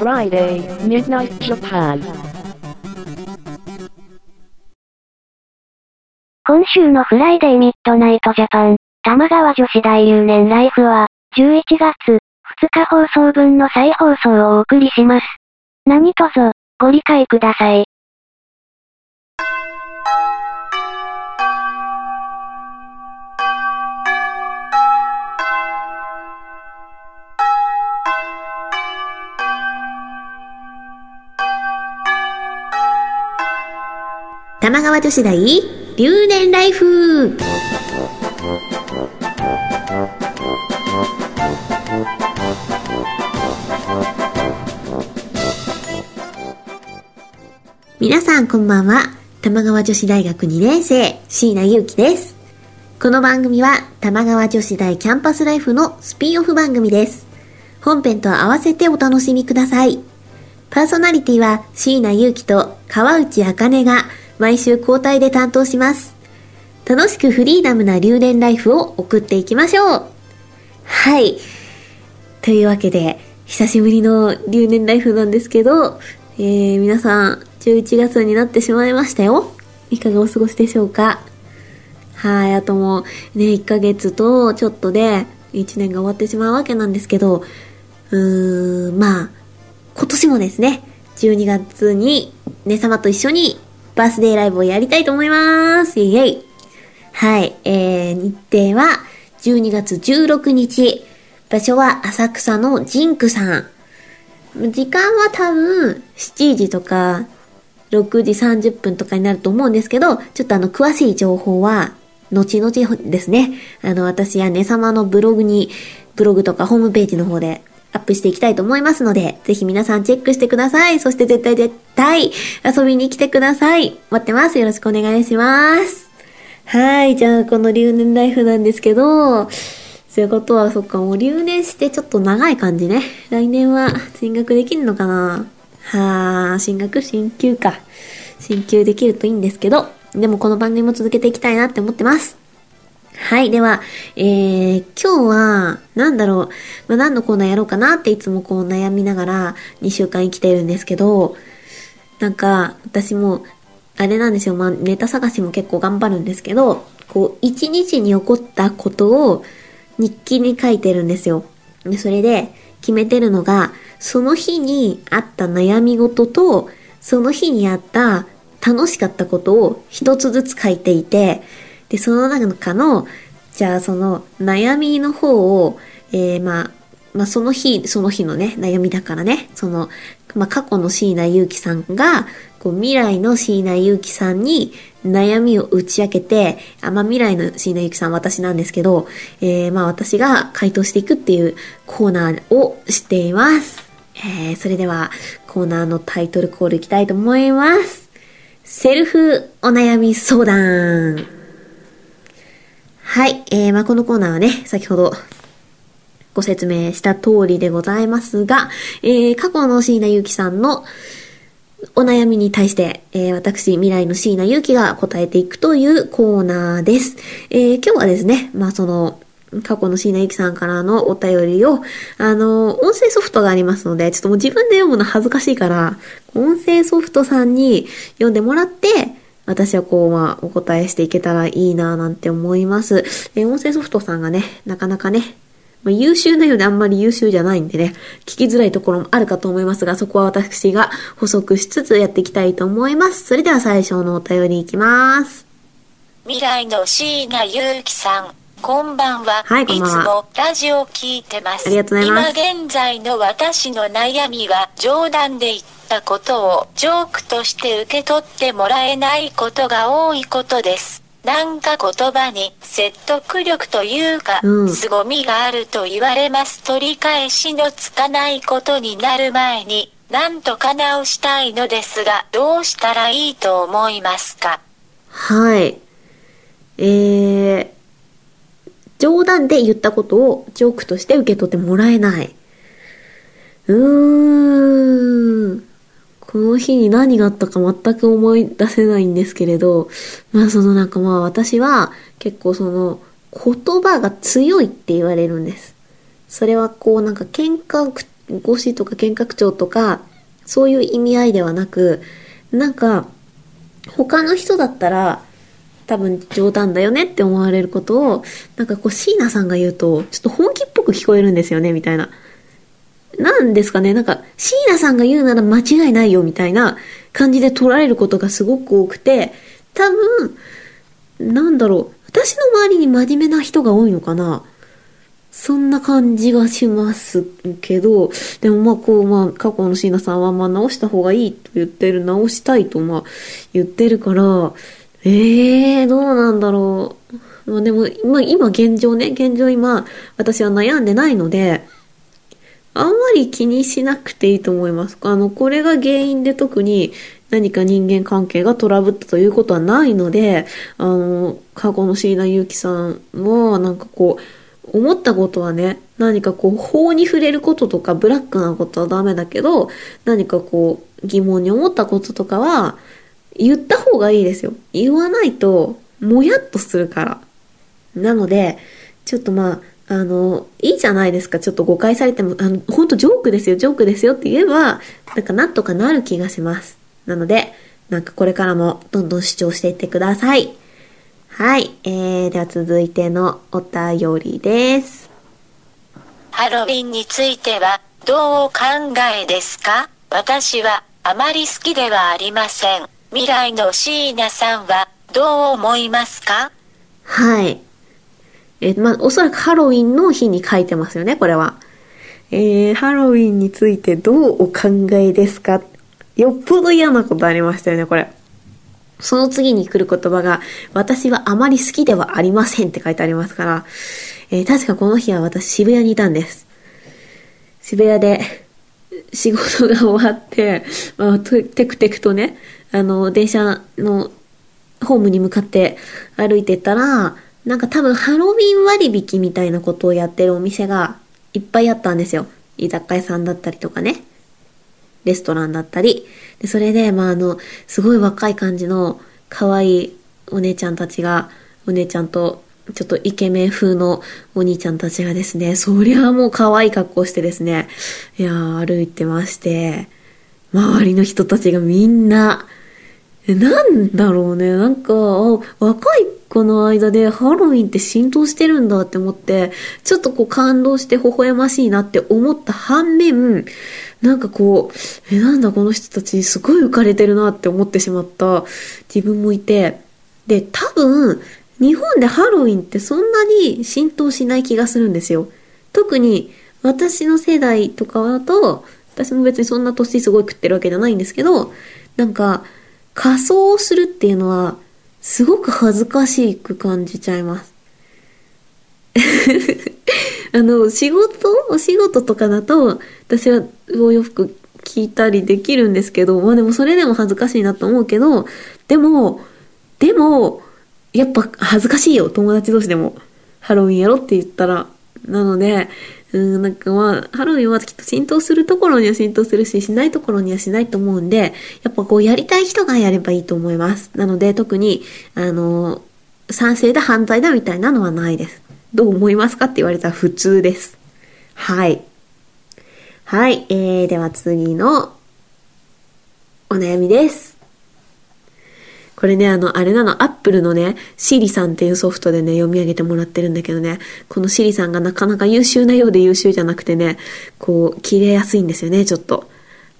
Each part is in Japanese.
Friday, Midnight Japan. 今週の Friday Midnight Japan、多摩川女子大留年ライフは、11月2日放送分の再放送をお送りします。何卒、ご理解ください。玉川女子大留年ライフ皆さんこんばんは。玉川女子大学2年生、椎名祐希です。この番組は玉川女子大キャンパスライフのスピンオフ番組です。本編と合わせてお楽しみください。パーソナリティは椎名祐希と川内茜が毎週交代で担当します。楽しくフリーダムな留年ライフを送っていきましょう。はい。というわけで、久しぶりの留年ライフなんですけど、えー、皆さん、11月になってしまいましたよ。いかがお過ごしでしょうか？はい、あともうね、1ヶ月とちょっとで1年が終わってしまうわけなんですけど、うーん、まあ、今年もですね、12月に、ね様と一緒にバースデーライブをやりたいと思います。イェイ。はい、えー、日程は12月16日。場所は浅草のジンクさん。時間は多分7時とか6時30分とかになると思うんですけど、ちょっとあの詳しい情報は後々ですね。あの私やね様のブログに、ブログとかホームページの方でアップしていきたいと思いますので、ぜひ皆さんチェックしてください。そして絶対絶対遊びに来てください。待ってます。よろしくお願いします。はい。じゃあ、この留年ライフなんですけど、そういうことは、そっか、もう留年してちょっと長い感じね。来年は進学できるのかなはあ、進学？進級か。進級できるといいんですけど、でもこの番組も続けていきたいなって思ってます。はい。では、えー、今日は、なんだろう、まあ、何のコーナーやろうかなっていつもこう悩みながら2週間生きてるんですけど、なんか、私も、あれなんですよ、まあ、ネタ探しも結構頑張るんですけど、こう、一日に起こったことを日記に書いてるんですよ。で、それで決めてるのが、その日にあった悩み事と、その日にあった楽しかったことを一つずつ書いていて、で、その中の、じゃあその悩みの方を、えー、まあ、まあその日、その日のね、悩みだからね、その、まあ過去の椎名祐希さんが、こう未来の椎名祐希さんに悩みを打ち明けて、あ、まあ未来の椎名祐希さん私なんですけど、えー、まあ私が回答していくっていうコーナーをしています。えー、それではコーナーのタイトルコールいきたいと思います。セルフお悩み相談。はい。えー、まあ、このコーナーはね、先ほどご説明した通りでございますが、えー、過去の椎名祐希さんのお悩みに対して、えー、私、未来の椎名祐希が答えていくというコーナーです。えー、今日はですね、まあ、その、過去の椎名ゆきさんからのお便りを、あの、音声ソフトがありますので、ちょっともう自分で読むの恥ずかしいから、音声ソフトさんに読んでもらって、私はこう、まあ、お答えしていけたらいいなぁなんて思います。えー音声ソフトさんがね、なかなかね、まあ、優秀なようであんまり優秀じゃないんでね、聞きづらいところもあるかと思いますが、そこは私が補足しつつやっていきたいと思います。それでは最初のお便りいきます。未来の椎名祐希さん、こんばんは。はいこんばんはつもラジオ聞いてます。ありがとうございます今現在の私の悩みは冗談で言ったことをジョークとして受け取ってもらえないことが多いことです。なんか言葉に説得力というか、うん凄みがあると言われます。取り返しのつかないことになる前に、なんとか直したいのですが、どうしたらいいと思いますか？はい。えー、冗談で言ったことをジョークとして受け取ってもらえない。うーん。この日に何があったか全く思い出せないんですけれど、まあそのなんかまあ私は結構その言葉が強いって言われるんです。それはこうなんか喧嘩越しとか喧嘩口調とか、そういう意味合いではなく、なんか、他の人だったら、多分冗談だよねって思われることを、なんかこう椎名さんが言うと、ちょっと本気っぽく聞こえるんですよね、みたいな。なんですかね、なんか、椎名さんが言うなら間違いないよ、みたいな感じで取られることがすごく多くて、多分、なんだろう、私の周りに真面目な人が多いのかな。そんな感じがしますけど、でもまあこう、まあ過去の椎名さんはまあ直した方がいいと言ってる、直したいとまあ言ってるから、ええー、どうなんだろう。まあでも、まあ今現状ね、現状今私は悩んでないので、あんまり気にしなくていいと思います。あの、これが原因で特に何か人間関係がトラブったということはないので、あの、過去の椎名祐樹さんもなんかこう、思ったことはね、何かこう、法に触れることとか、ブラックなことはダメだけど、何かこう、疑問に思ったこととかは、言った方がいいですよ。言わないと、もやっとするから。なので、ちょっとまあ、あの、いいじゃないですか。ちょっと誤解されても、あの、ほんとジョークですよ、ジョークですよって言えば、なんかなんとかなる気がします。なので、なんかこれからもどんどん主張していってください。はい。えー、では続いてのお便りです。ハロウィンについてはどうお考えですか？私はあまり好きではありません。未来の椎名さんはどう思いますか？はい。えまあ、おそらくハロウィンの日に書いてますよね、これは。えー、ハロウィンについてどうお考えですか？よっぽど嫌なことありましたよね、これ。その次に来る言葉が、私はあまり好きではありませんって書いてありますから、えー、確かこの日は私渋谷にいたんです。渋谷で仕事が終わって、まあ、テクテクとね、あの、電車のホームに向かって歩いてたら、なんか多分ハロウィン割引みたいなことをやってるお店がいっぱいあったんですよ。居酒屋さんだったりとかね。レストランだったり。で、それで、まあ、あの、すごい若い感じの可愛いお姉ちゃんたちが、お姉ちゃんと、ちょっとイケメン風のお兄ちゃんたちがですね、そりゃもう可愛い格好してですね、いやー、歩いてまして、周りの人たちがみんな、なんだろうね、なんか、若い子の間でハロウィンって浸透してるんだって思って、ちょっとこう感動して微笑ましいなって思った反面、なんかこう、え、なんだこの人たちすごい浮かれてるなって思ってしまった自分もいて、で、多分、日本でハロウィンってそんなに浸透しない気がするんですよ。特に私の世代とかだと、私も別にそんな年すごい食ってるわけじゃないんですけど、なんか仮装をするっていうのはすごく恥ずかしく感じちゃいます。あの、仕事お仕事とかだと、私はお洋服着たりできるんですけど、まあでもそれでも恥ずかしいなと思うけど、でも、でも、やっぱ恥ずかしいよ、友達同士でも。ハロウィンやろって言ったら。なので、うん、なんかまあ、ハロウィンはきっと浸透するところには浸透するし、しないところにはしないと思うんで、やっぱこうやりたい人がやればいいと思います。なので、特に、あの、賛成だ反対だみたいなのはないです。どう思いますかって言われたら普通です。はい。はい、えー、では次のお悩みです。これね、あの、あれなの、アップルのね、シリさんっていうソフトでね、読み上げてもらってるんだけどね、このシリさんがなかなか優秀なようで優秀じゃなくてね、こう、切れやすいんですよね、ちょっと。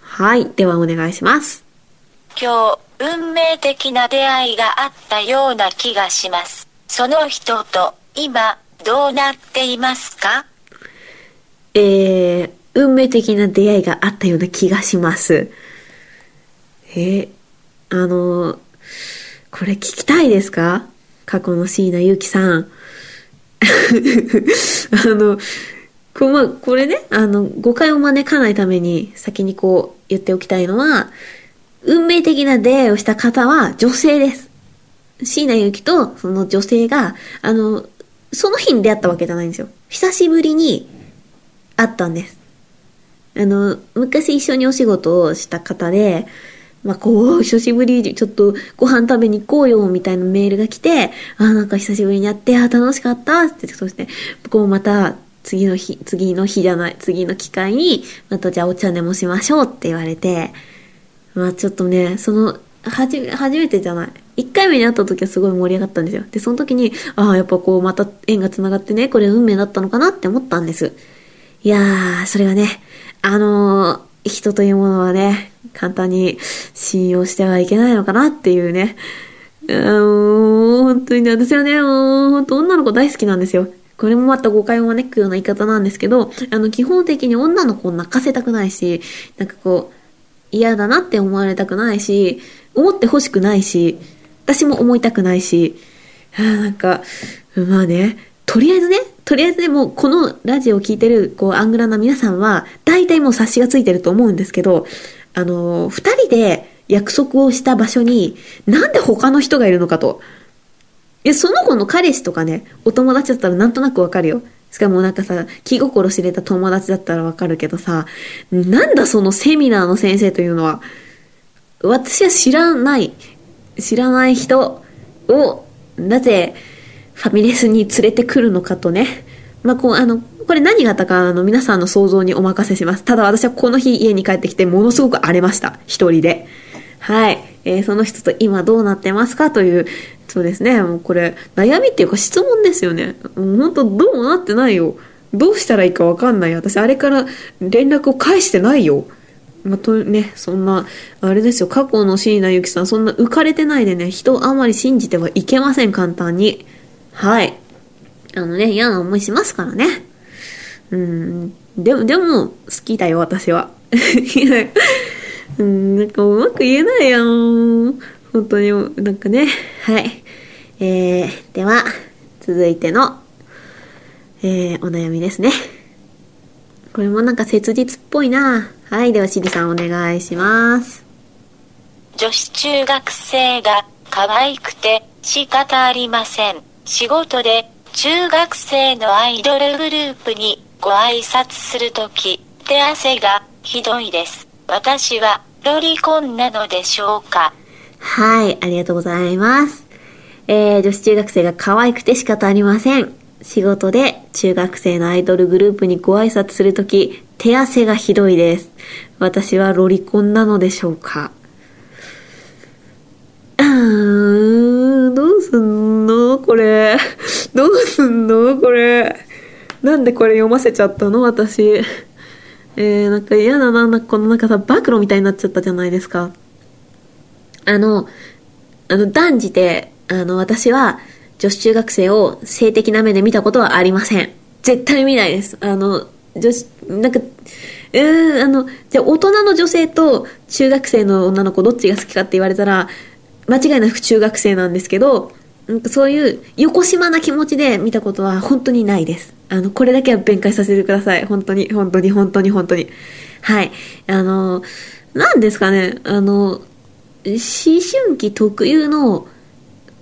はい、ではお願いします。今日、運命的な出会いがあったような気がします。その人と、今、どうなっていますか？えー、運命的な出会いがあったような気がします。えー、あのこれ聞きたいですか？過去の椎名ゆきさん。あの、こま、これね、あの、誤解を招かないために先にこう言っておきたいのは、運命的な出会いをした方は女性です。椎名ゆきとその女性が、あの、その日に出会ったわけじゃないんですよ。久しぶりに会ったんです。あの、昔一緒にお仕事をした方で、まあ、こう、久しぶり、ちょっとご飯食べに行こうよ、みたいなメールが来て、あ、なんか久しぶりに会って、あ、楽しかったって、そして、こうまた、次の日、次の日じゃない、次の機会に、またじゃあお茶でもしましょうって言われて、まあちょっとね、その、はじ、初めてじゃない。一回目に会った時はすごい盛り上がったんですよ。で、その時に、ああ、やっぱこう、また縁が繋がってね、これ運命だったのかなって思ったんです。いやー、それがね、あのー人というものはね、簡単に信用してはいけないのかなっていうね。うーん、本当にね、私はね、本当女の子大好きなんですよ。これもまた誤解を招くような言い方なんですけど、あの、基本的に女の子を泣かせたくないし、なんかこう、嫌だなって思われたくないし、思ってほしくないし、私も思いたくないし、あなんか、まあね、とりあえずね、とりあえずね、もこのラジオを聞いてる、こう、アングラな皆さんは、大体もう察しがついてると思うんですけど、あの、二人で約束をした場所に、なんで他の人がいるのかと。いや、その子の彼氏とかね、お友達だったらなんとなくわかるよ。しかもなんかさ、気心知れた友達だったらわかるけどさ、なんだそのセミナーの先生というのは。私は知らない、知らない人を、なぜ、ファミレスに連れてくるのかとね。まあ、こう、あの、これ何があったか、あの、皆さんの想像にお任せします。ただ私はこの日家に帰ってきて、ものすごく荒れました。一人で。はい。えーその人と今どうなってますかという、そうですね。もうこれ、悩みっていうか質問ですよね。もう本当どうもなってないよ。どうしたらいいかわかんない。私、あれから連絡を返してないよ。まあ、とね、そんな、あれですよ、過去の椎名ゆきさん、そんな浮かれてないでね、人をあまり信じてはいけません、簡単に。はい。あのね、嫌な思いしますからね。うん。でも、でも、好きだよ、私は。うん、なんかうまく言えないやん。本当に、なんかね。はい。えー、では、続いての、えー、お悩みですね。これもなんか切実っぽいな。はい。では、しりさんお願いします。女子中学生が可愛くて仕方ありません。仕事で中学生のアイドルグループにご挨拶するとき、手汗がひどいです。私はロリコンなのでしょうか？はい、ありがとうございます。えー、女子中学生が可愛くて仕方ありません。仕事で中学生のアイドルグループにご挨拶するとき、手汗がひどいです。私はロリコンなのでしょうか？あーん、どうすんの？これ。どうすんの？これ。なんでこれ読ませちゃったの？私。えー、なんか嫌だな、なんかこのなんかさ、暴露みたいになっちゃったじゃないですか。あの、あの、断じて、あの、私は女子中学生を性的な目で見たことはありません。絶対見ないです。あの、女子、なんか、うーん、あの、じゃ大人の女性と中学生の女の子どっちが好きかって言われたら、間違いなく中学生なんですけど、なんかそういう横島な気持ちで見たことは本当にないです。あの、これだけは弁解させてください。本当に、本当に、本当に、本当に。はい。あの、なんですかね、あの、思春期特有の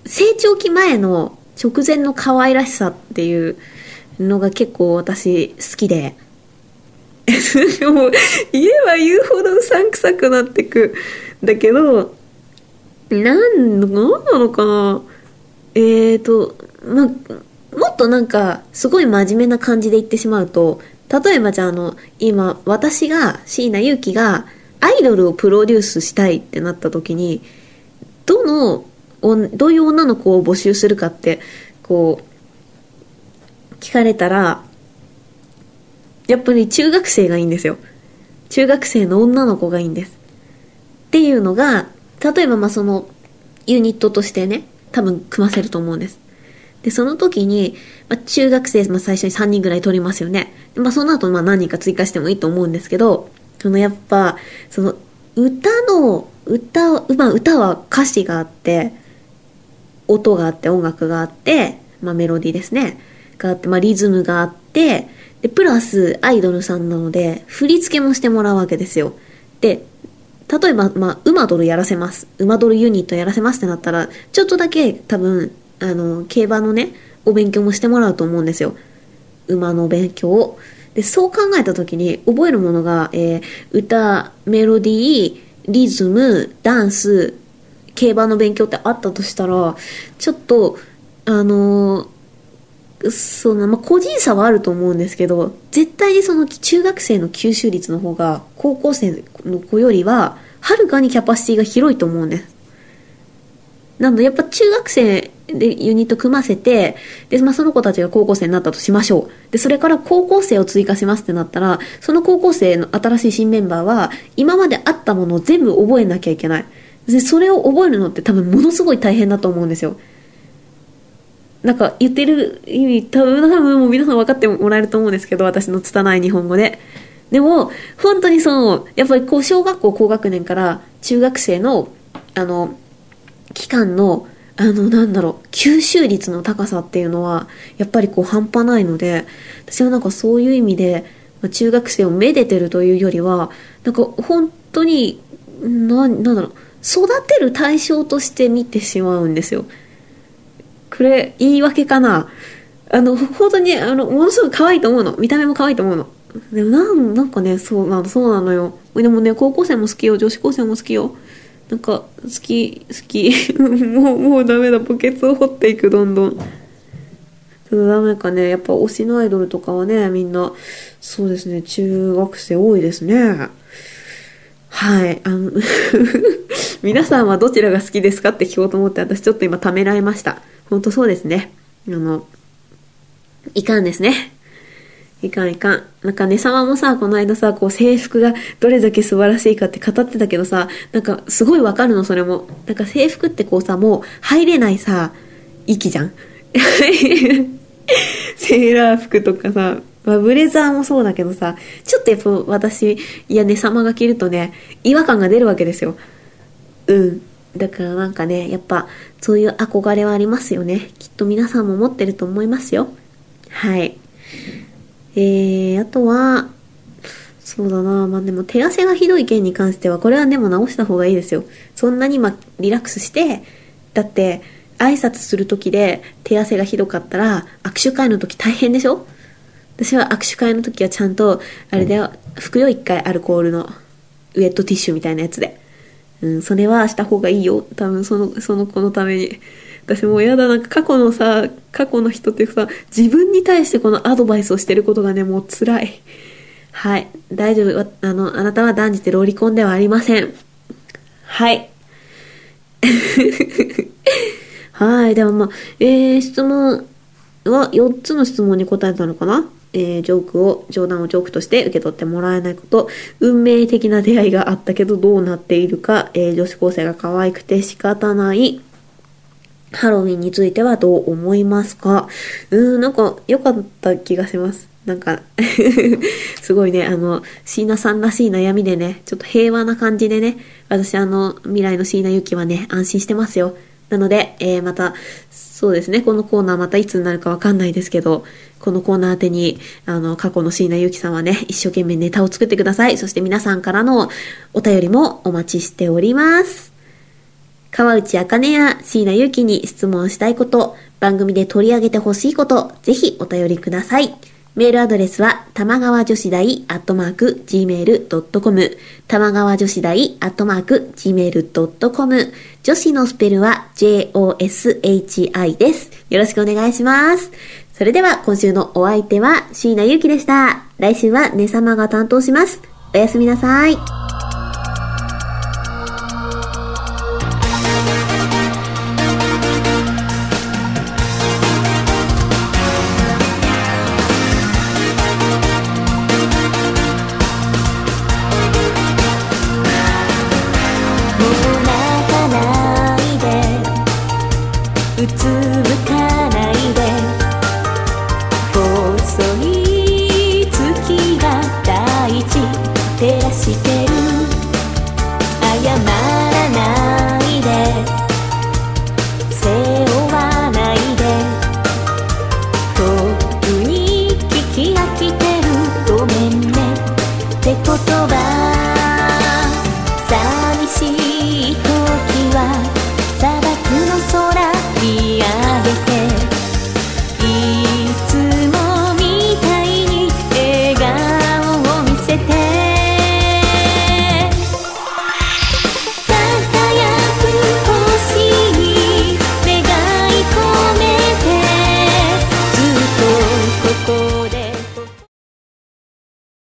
成長期前の直前の可愛らしさっていうのが結構私好きで。もう言えば言うほどうさんくさくなってく。だけど、なん、なんなのかなえーと、ま、もっとなんか、すごい真面目な感じで言ってしまうと、例えばじゃああの、今、私が、椎名祐希が、アイドルをプロデュースしたいってなった時に、どの、どういう女の子を募集するかって、こう、聞かれたら、やっぱり中学生がいいんですよ。中学生の女の子がいいんです。っていうのが、例えばまあその、ユニットとしてね、多分組ませると思うんです。で、その時に、まあ、中学生、まあ、最初に3人ぐらい取りますよね。まあ、その後、まあ、何人か追加してもいいと思うんですけど、そのやっぱ、その、歌の、歌、まあ、歌は歌詞があって、音があって、音楽があって、まあ、メロディーですね。があって、まあ、リズムがあって、で、プラス、アイドルさんなので、振り付けもしてもらうわけですよ。で、例えば、まあ、馬ドルやらせます。馬ドルユニットやらせますってなったら、ちょっとだけ多分、あの、競馬のね、お勉強もしてもらうと思うんですよ。馬の勉強を。で、そう考えた時に覚えるものが、えー歌、メロディー、リズム、ダンス、競馬の勉強ってあったとしたら、ちょっと、あのーその、まあ、個人差はあると思うんですけど、絶対にその中学生の吸収率の方が、高校生の子よりは、はるかにキャパシティが広いと思うんです。なので、やっぱ中学生でユニット組ませて、で、まあ、その子たちが高校生になったとしましょう。で、それから高校生を追加しますってなったら、その高校生の新しい新メンバーは、今まであったものを全部覚えなきゃいけない。で、それを覚えるのって多分ものすごい大変だと思うんですよ。なんか言ってる意味、多分、多分もう皆さん分かってもらえると思うんですけど、私の拙い日本語で。でも、本当にその、やっぱりこう、小学校高学年から中学生の、あの、期間の、あの、なんだろう、吸収率の高さっていうのは、やっぱりこう半端ないので、私はなんかそういう意味で、中学生をめでてるというよりは、なんか本当に、な、なんだろう、育てる対象として見てしまうんですよ。これ、言い訳かなあの、本当に、あの、ものすごく可愛いと思うの。見た目も可愛いと思うの。でもなん、なんかね、そうなの、そうなのよ。でもね、高校生も好きよ。女子高生も好きよ。なんか、好き、好き。もう、もうダメだ。墓穴を掘っていく、どんどん。ちょっとダメかね。やっぱ推しのアイドルとかはね、みんな、そうですね、中学生多いですね。はい。あの 皆さんはどちらが好きですかって聞こうと思って、私ちょっと今ためらいました。ほんとそうですね。あの、いかんですね。いかんいかん。なんかね、様もさ、この間さ、こう制服がどれだけ素晴らしいかって語ってたけどさ、なんかすごいわかるの、それも。なんか制服ってこうさ、もう入れないさ、息じゃん。セーラー服とかさ、まあ、ブレザーもそうだけどさ、ちょっとやっぱ私、いやね、様が着るとね、違和感が出るわけですよ。うん。だからなんかね、やっぱ、そういう憧れはありますよね。きっと皆さんも持ってると思いますよ。はい。えー、あとは、そうだなまあでも手汗がひどい件に関しては、これはでも直した方がいいですよ。そんなにまリラックスして、だって、挨拶する時で手汗がひどかったら、握手会の時大変でしょ？私は握手会の時はちゃんと、あれだよ、拭くよ一回アルコールの、ウェットティッシュみたいなやつで。うん、それはした方がいいよ。多分その、その子のために。私もうやだ、なんか過去のさ、過去の人っていうかさ、自分に対してこのアドバイスをしてることがね、もう辛い。はい。大丈夫。あの、あなたは断じてロリコンではありません。はい。はい。でもまあ、えー、質問は4つの質問に答えたのかな？えー、ジョークを、冗談をジョークとして受け取ってもらえないこと、運命的な出会いがあったけどどうなっているか、えー、女子高生が可愛くて仕方ない、ハロウィンについてはどう思いますか？うーん、なんか良かった気がします。なんか すごいね、あの、椎名さんらしい悩みでね、ちょっと平和な感じでね、私あの、未来の椎名ゆきはね、安心してますよ。なので、えー、また、そうですね、このコーナーまたいつになるかわかんないですけど、このコーナー宛てに、あの、過去の椎名ゆきさんはね、一生懸命ネタを作ってください。そして皆さんからのお便りもお待ちしております。川内あかねや椎名ゆきに質問したいこと、番組で取り上げてほしいこと、ぜひお便りください。メールアドレスは、玉川女子大アットマーク gmail.com 玉川女子大アットマーク gmail.com 女子のスペルは joshi です。よろしくお願いします。それでは今週のお相手は椎名ゆうきでした。来週はね様が担当します。おやすみなさい。